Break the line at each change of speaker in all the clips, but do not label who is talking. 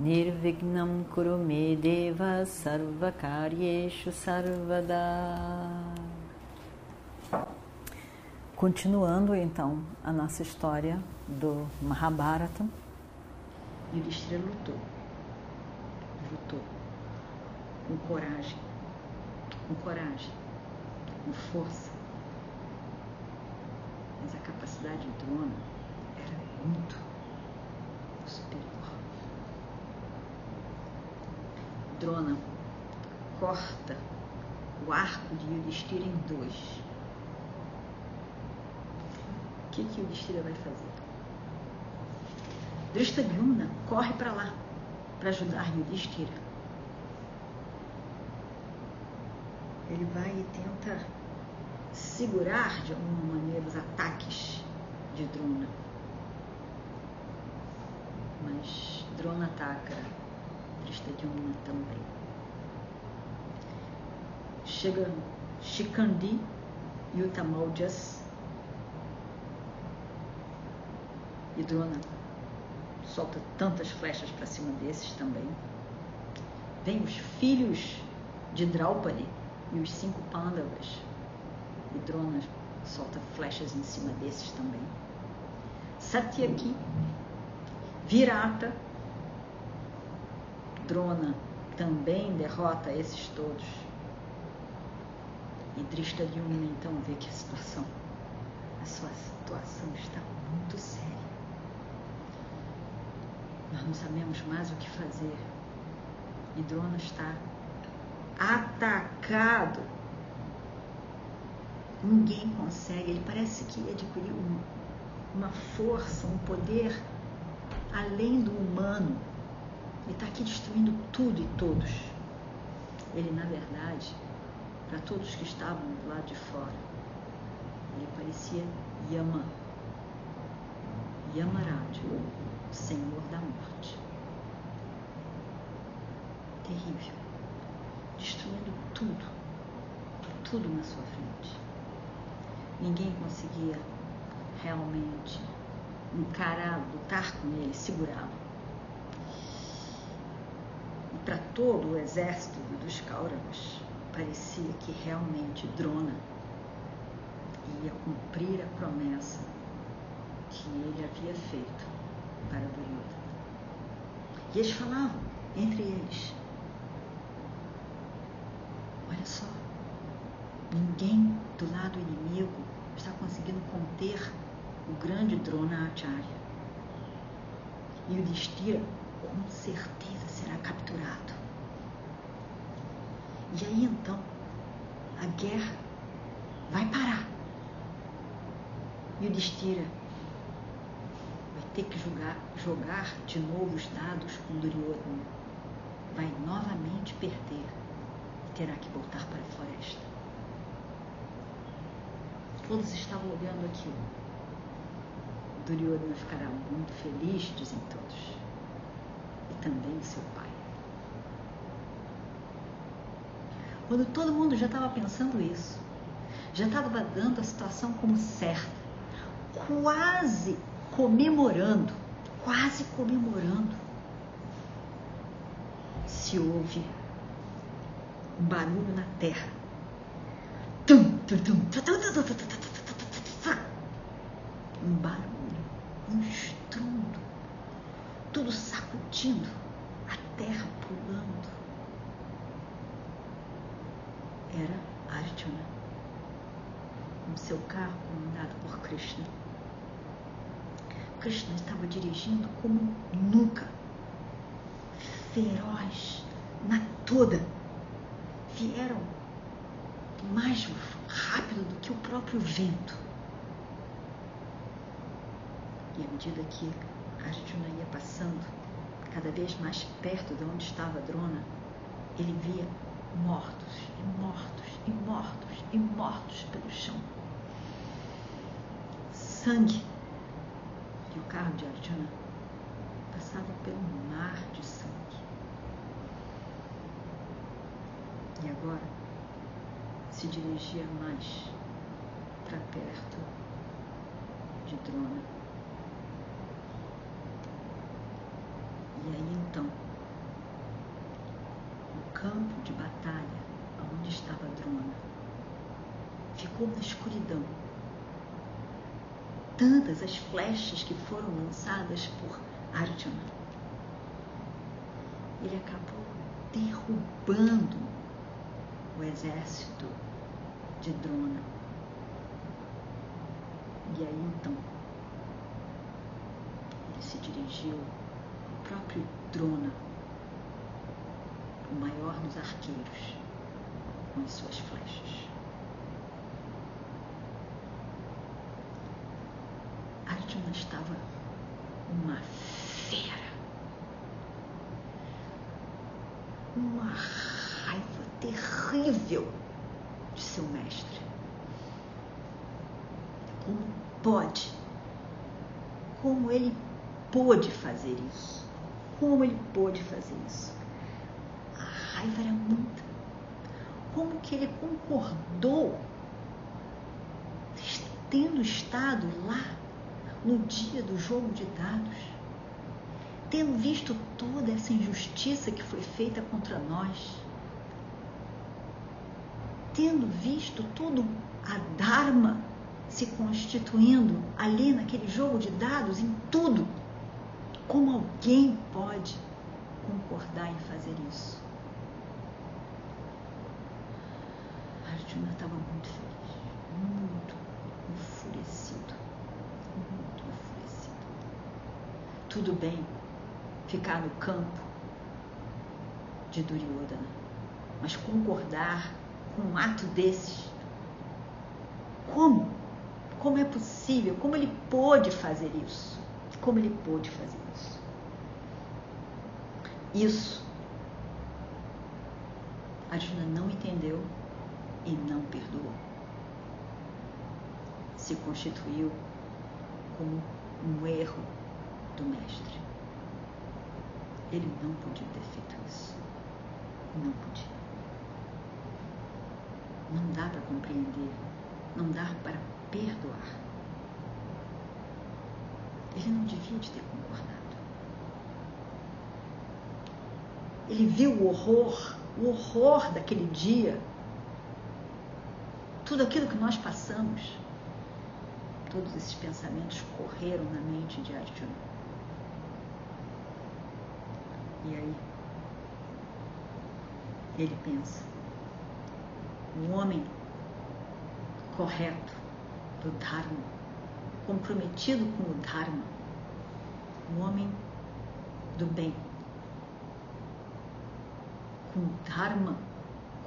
Nirvignam Kurume Deva Sarvakaryeshu Sarvada Continuando então a nossa história do Mahabharata.
Yudhishthira lutou. Lutou. Com coragem. Com coragem. Com força. Mas a capacidade de Drona era muito Drona corta o arco de Yudhishthira em dois. O que, que Yudhishthira vai fazer? Drishtadyumna corre para lá para ajudar Yudhishthira. Ele vai e tenta segurar de alguma maneira os ataques de Drona. Mas Drona ataca Drishtadyumna também. Chega Shikandi e Utamaujas e Drona solta tantas flechas para cima desses também. Vem os filhos de Draupadi e os cinco Pandavas. E Drona solta flechas em cima desses também. Satyaki, Virata, Drona também derrota esses todos. E Drishtadyumna então vê que a situação, a sua situação está muito séria. Nós não sabemos mais o que fazer. E Drona está atacado. Ninguém consegue. Ele parece que adquiriu uma força, um poder além do humano. Ele está aqui destruindo tudo e todos. Ele, na verdade, para todos que estavam do lado de fora, ele parecia Yama. Yamaraj, o Senhor da Morte. Terrível. Destruindo tudo. Tudo na sua frente. Ninguém conseguia realmente encará-lo, lutar com ele, segurá-lo. Para todo o exército dos Kauravas, parecia que realmente Drona ia cumprir a promessa que ele havia feito para Duryodhana. E eles falavam entre eles: Olha só, ninguém do lado inimigo está conseguindo conter o grande Drona Acharya. E o Distira com certeza será capturado. E aí então a guerra vai parar. E o Distira vai ter que jogar, jogar de novo os dados com Duryodhana. Vai novamente perder e terá que voltar para a floresta. Todos estavam olhando aquilo. Duryodhana ficará muito feliz, dizem todos. E também seu pai. Quando todo mundo já estava pensando isso, já estava dando a situação como certa, quase comemorando, quase comemorando, se ouve um barulho na terra. Um barulho, um sacudindo, a terra pulando. Era Arjuna, com seu carro comandado por Krishna. Krishna estava dirigindo como nunca, feroz, na toda. Vieram mais rápido do que o próprio vento. E à medida que Arjuna ia passando, cada vez mais perto de onde estava Drona, ele via mortos e mortos e mortos e mortos pelo chão. Sangue. E o carro de Arjuna passava pelo mar de sangue. E agora se dirigia mais para perto de Drona. E aí então, o campo de batalha onde estava Drona ficou na escuridão. Tantas as flechas que foram lançadas por Arjuna. Ele acabou derrubando o exército de Drona. E aí então ele se dirigiu próprio Drona, o maior dos arqueiros, com as suas flechas. Arjuna estava uma fera. Uma raiva terrível de seu mestre. Como pode? Como ele pôde fazer isso? Como ele pôde fazer isso? A raiva era muita. Como que ele concordou, tendo estado lá no dia do jogo de dados, tendo visto toda essa injustiça que foi feita contra nós, tendo visto todo a Dharma se constituindo ali naquele jogo de dados, em tudo, como alguém pode concordar em fazer isso? Arjuna estava muito feliz, muito enfurecido, muito enfurecido. Tudo bem ficar no campo de Duryodhana, mas concordar com um ato desses, como? Como é possível? Como ele pôde fazer isso? Como ele pôde fazer isso? Isso Arjuna não entendeu e não perdoou. Se constituiu como um erro do mestre. Ele não podia ter feito isso. Não podia. Não dá para compreender, não dá para perdoar. Ele não devia de ter concordado. Ele viu o horror, o horror daquele dia tudo aquilo que nós passamos, todos esses pensamentos correram na mente de Arjuna. E aí, ele pensa: um homem correto do Dharma, comprometido com o Dharma, um homem do bem, com o Dharma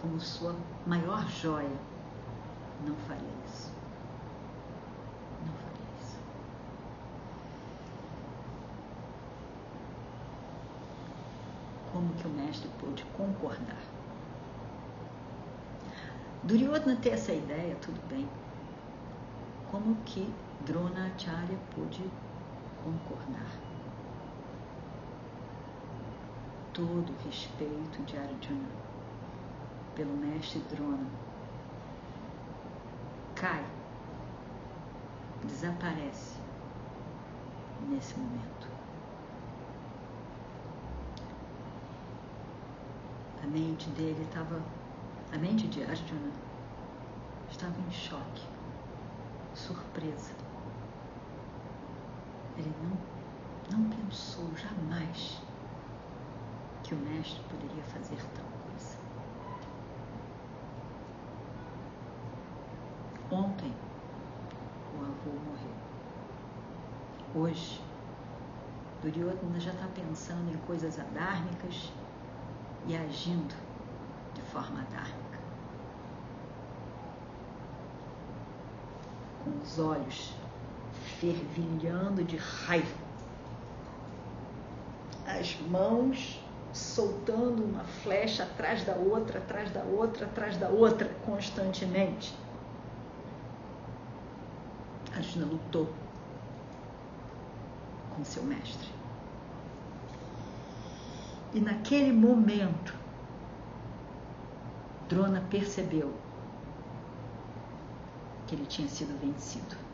como sua maior joia não faria isso. Não faria isso. Como que o mestre pôde concordar? Duryodhana ter essa ideia, tudo bem. Como que Dronacharya pôde concordar? Todo o respeito de Arjuna pelo mestre Drona cai, desaparece nesse momento. A mente dele estava, a mente de Arjuna estava em choque, surpresa. Ele não, não pensou jamais que o mestre poderia fazer tal coisa. Ontem o avô morreu. Hoje, Duryodhana já está pensando em coisas adármicas e agindo de forma adármica. Com os olhos fervilhando de raiva, as mãos soltando uma flecha atrás da outra, atrás da outra, atrás da outra, constantemente. Arjuna lutou com seu mestre. E naquele momento, Drona percebeu que ele tinha sido vencido.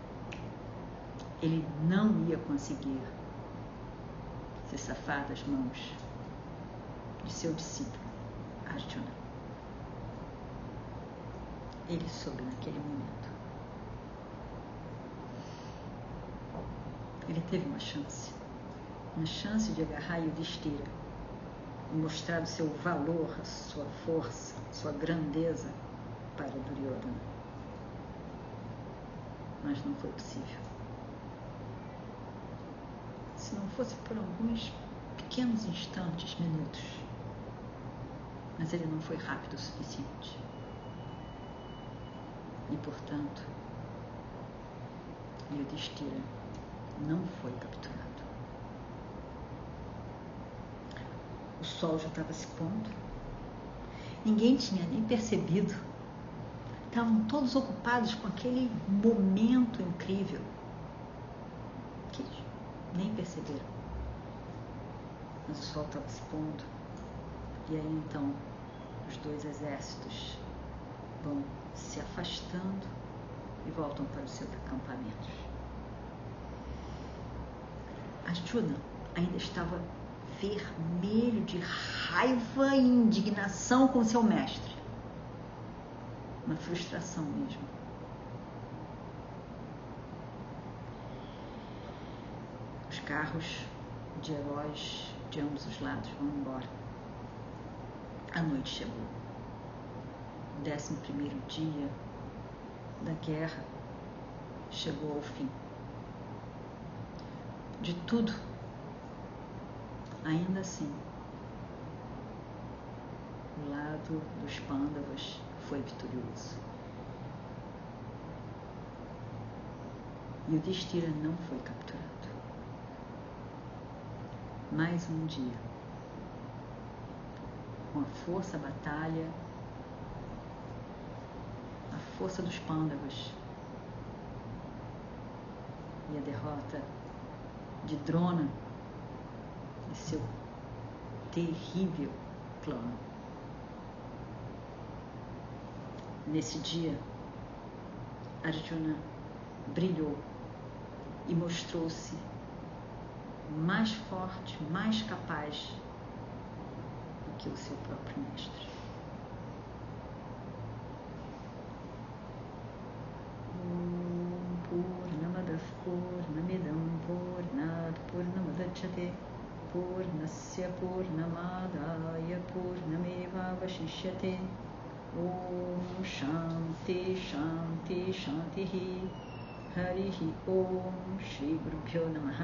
Ele não ia conseguir se safar das mãos de seu discípulo, Arjuna. Ele soube naquele momento. Ele teve uma chance, uma chance de agarrar Yudhishthira e mostrar o seu valor, a sua força, a sua grandeza para Duryodhana. Mas não foi possível. Se não fosse por alguns pequenos instantes, minutos, mas ele não foi rápido o suficiente. E, portanto, Yudhishthira não foi capturado. O sol já estava se pondo. Ninguém tinha nem percebido. Estavam todos ocupados com aquele momento incrível nem perceberam. Mas o sol estava se pondo. E aí então os dois exércitos vão se afastando e voltam para os seus acampamentos. Arjuna ainda estava vermelho de raiva e indignação com seu mestre. Uma frustração mesmo. Carros de heróis de ambos os lados vão embora. A noite chegou. Décimo primeiro dia da guerra chegou ao fim. De tudo Ainda assim, o lado dos pândavas foi vitorioso. E o Destira não foi capturado. Mais um dia, com a força a batalha, a força dos pândavas e a derrota de Drona de seu terrível plano. Nesse dia, Arjuna brilhou e mostrou-se mais forte, mais capaz do que o seu próprio mestre. Purnamadav Purnamidam Purnat Purnamadachate पूर्णस्य पूर्णमादाय पूर्णमेवावशिष्यते ॐ शान्ति शान्ति शान्तिः हरिः ॐ श्रीगुरुभ्यो नमः